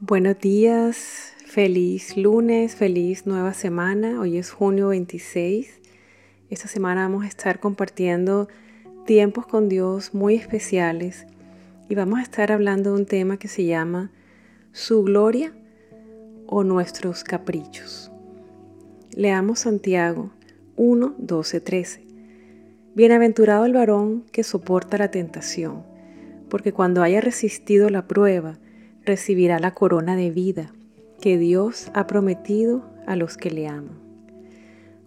Buenos días, feliz lunes, feliz nueva semana. Hoy es junio 26. Esta semana vamos a estar compartiendo tiempos con Dios muy especiales y vamos a estar hablando de un tema que se llama su gloria o nuestros caprichos. Leamos Santiago 1, 12, 13. Bienaventurado el varón que soporta la tentación, porque cuando haya resistido la prueba, recibirá la corona de vida que Dios ha prometido a los que le aman.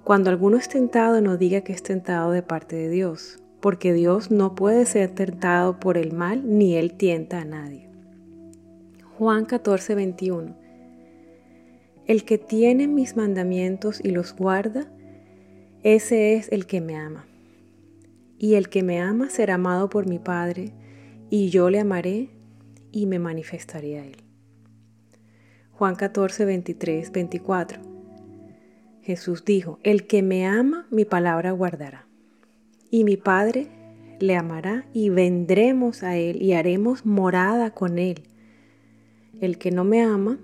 Cuando alguno es tentado, no diga que es tentado de parte de Dios, porque Dios no puede ser tentado por el mal, ni Él tienta a nadie. Juan 14, 21. El que tiene mis mandamientos y los guarda, ese es el que me ama. Y el que me ama será amado por mi Padre, y yo le amaré y me manifestaré a Él. Juan 14, 23, 24. Jesús dijo, el que me ama, mi palabra guardará. Y mi Padre le amará y vendremos a Él y haremos morada con Él. El que no me ama,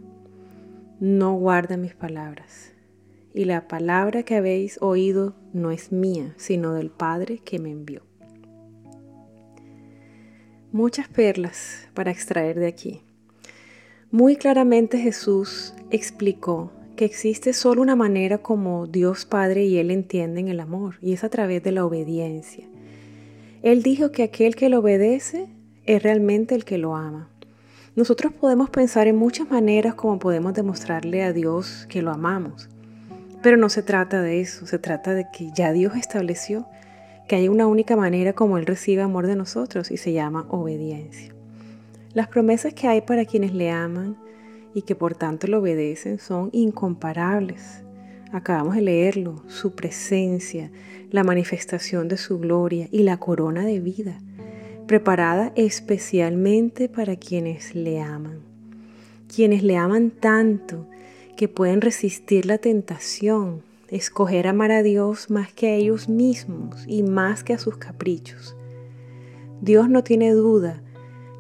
no guarda mis palabras. Y la palabra que habéis oído no es mía, sino del Padre que me envió muchas perlas para extraer de aquí. Muy claramente Jesús explicó que existe solo una manera como Dios Padre y Él entienden el amor, y es a través de la obediencia. Él dijo que aquel que lo obedece es realmente el que lo ama. Nosotros podemos pensar en muchas maneras como podemos demostrarle a Dios que lo amamos, pero no se trata de eso, se trata de que ya Dios estableció que hay una única manera como Él recibe amor de nosotros y se llama obediencia. Las promesas que hay para quienes le aman y que por tanto le obedecen son incomparables. Acabamos de leerlo, su presencia, la manifestación de su gloria y la corona de vida, preparada especialmente para quienes le aman. Quienes le aman tanto que pueden resistir la tentación escoger amar a Dios más que a ellos mismos y más que a sus caprichos. Dios no tiene duda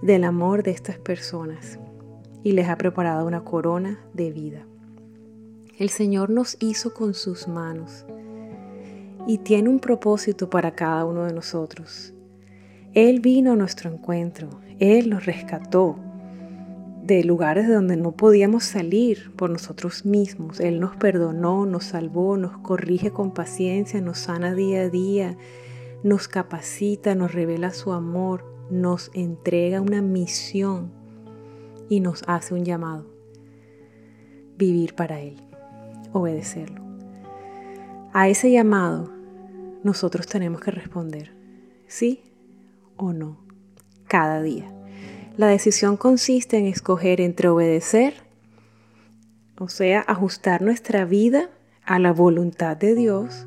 del amor de estas personas y les ha preparado una corona de vida. El Señor nos hizo con sus manos y tiene un propósito para cada uno de nosotros. Él vino a nuestro encuentro, Él nos rescató, de lugares de donde no podíamos salir por nosotros mismos. Él nos perdonó, nos salvó, nos corrige con paciencia, nos sana día a día, nos capacita, nos revela su amor, nos entrega una misión y nos hace un llamado. Vivir para Él, obedecerlo. A ese llamado nosotros tenemos que responder, sí o no, cada día. La decisión consiste en escoger entre obedecer, o sea, ajustar nuestra vida a la voluntad de Dios,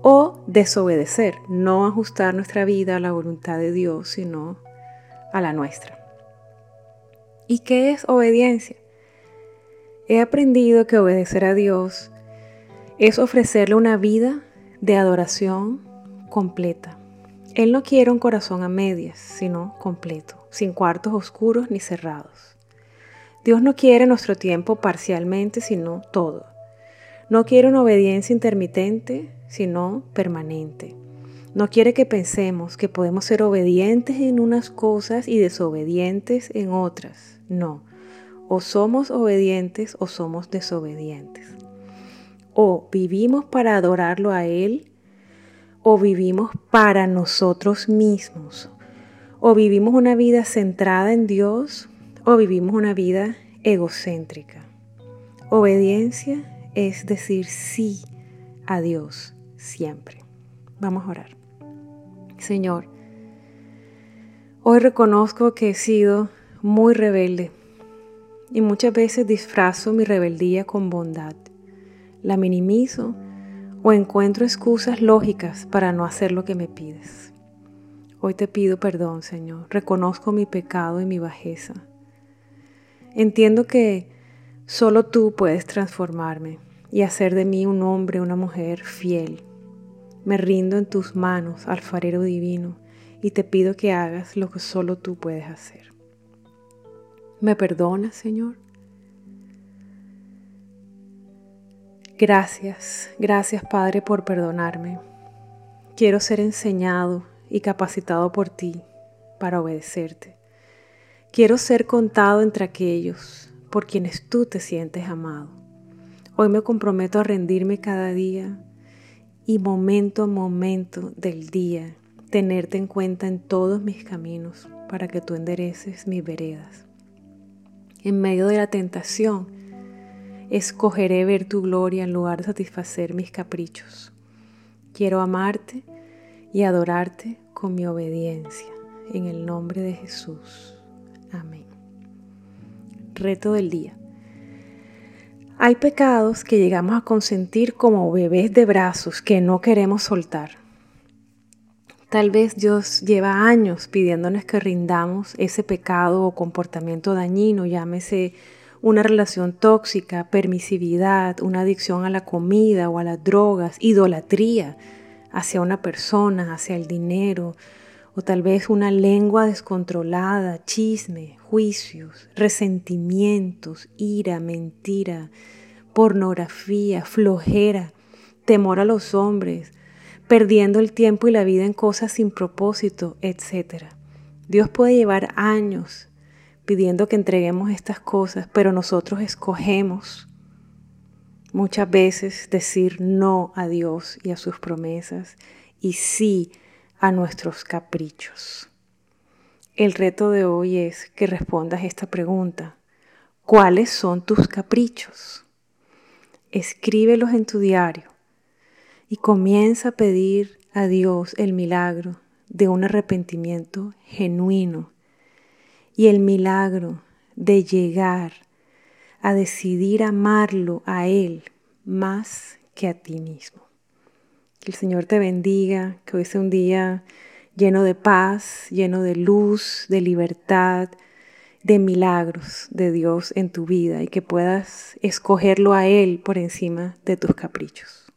o desobedecer, no ajustar nuestra vida a la voluntad de Dios, sino a la nuestra. ¿Y qué es obediencia? He aprendido que obedecer a Dios es ofrecerle una vida de adoración completa. Él no quiere un corazón a medias, sino completo sin cuartos oscuros ni cerrados. Dios no quiere nuestro tiempo parcialmente, sino todo. No quiere una obediencia intermitente, sino permanente. No quiere que pensemos que podemos ser obedientes en unas cosas y desobedientes en otras. No. O somos obedientes o somos desobedientes. O vivimos para adorarlo a Él o vivimos para nosotros mismos o vivimos una vida centrada en Dios o vivimos una vida egocéntrica. Obediencia es decir sí a Dios siempre. Vamos a orar. Señor, hoy reconozco que he sido muy rebelde y muchas veces disfrazo mi rebeldía con bondad. La minimizo o encuentro excusas lógicas para no hacer lo que me pides. Hoy te pido perdón, Señor. Reconozco mi pecado y mi bajeza. Entiendo que solo tú puedes transformarme y hacer de mí un hombre, una mujer fiel. Me rindo en tus manos, alfarero divino, y te pido que hagas lo que solo tú puedes hacer. ¿Me perdonas, Señor? Gracias, gracias Padre por perdonarme. Quiero ser enseñado y capacitado por ti para obedecerte. Quiero ser contado entre aquellos por quienes tú te sientes amado. Hoy me comprometo a rendirme cada día y momento a momento del día tenerte en cuenta en todos mis caminos para que tú endereces mis veredas. En medio de la tentación, escogeré ver tu gloria en lugar de satisfacer mis caprichos. Quiero amarte y adorarte con mi obediencia. En el nombre de Jesús. Amén. Reto del día. Hay pecados que llegamos a consentir como bebés de brazos que no queremos soltar. Tal vez Dios lleva años pidiéndonos que rindamos ese pecado o comportamiento dañino, llámese una relación tóxica, permisividad, una adicción a la comida o a las drogas, idolatría hacia una persona, hacia el dinero, o tal vez una lengua descontrolada, chisme, juicios, resentimientos, ira, mentira, pornografía, flojera, temor a los hombres, perdiendo el tiempo y la vida en cosas sin propósito, etc. Dios puede llevar años pidiendo que entreguemos estas cosas, pero nosotros escogemos muchas veces decir no a Dios y a sus promesas y sí a nuestros caprichos. El reto de hoy es que respondas esta pregunta. ¿Cuáles son tus caprichos? Escríbelos en tu diario y comienza a pedir a Dios el milagro de un arrepentimiento genuino y el milagro de llegar a decidir amarlo a Él más que a ti mismo. Que el Señor te bendiga, que hoy sea un día lleno de paz, lleno de luz, de libertad, de milagros de Dios en tu vida y que puedas escogerlo a Él por encima de tus caprichos.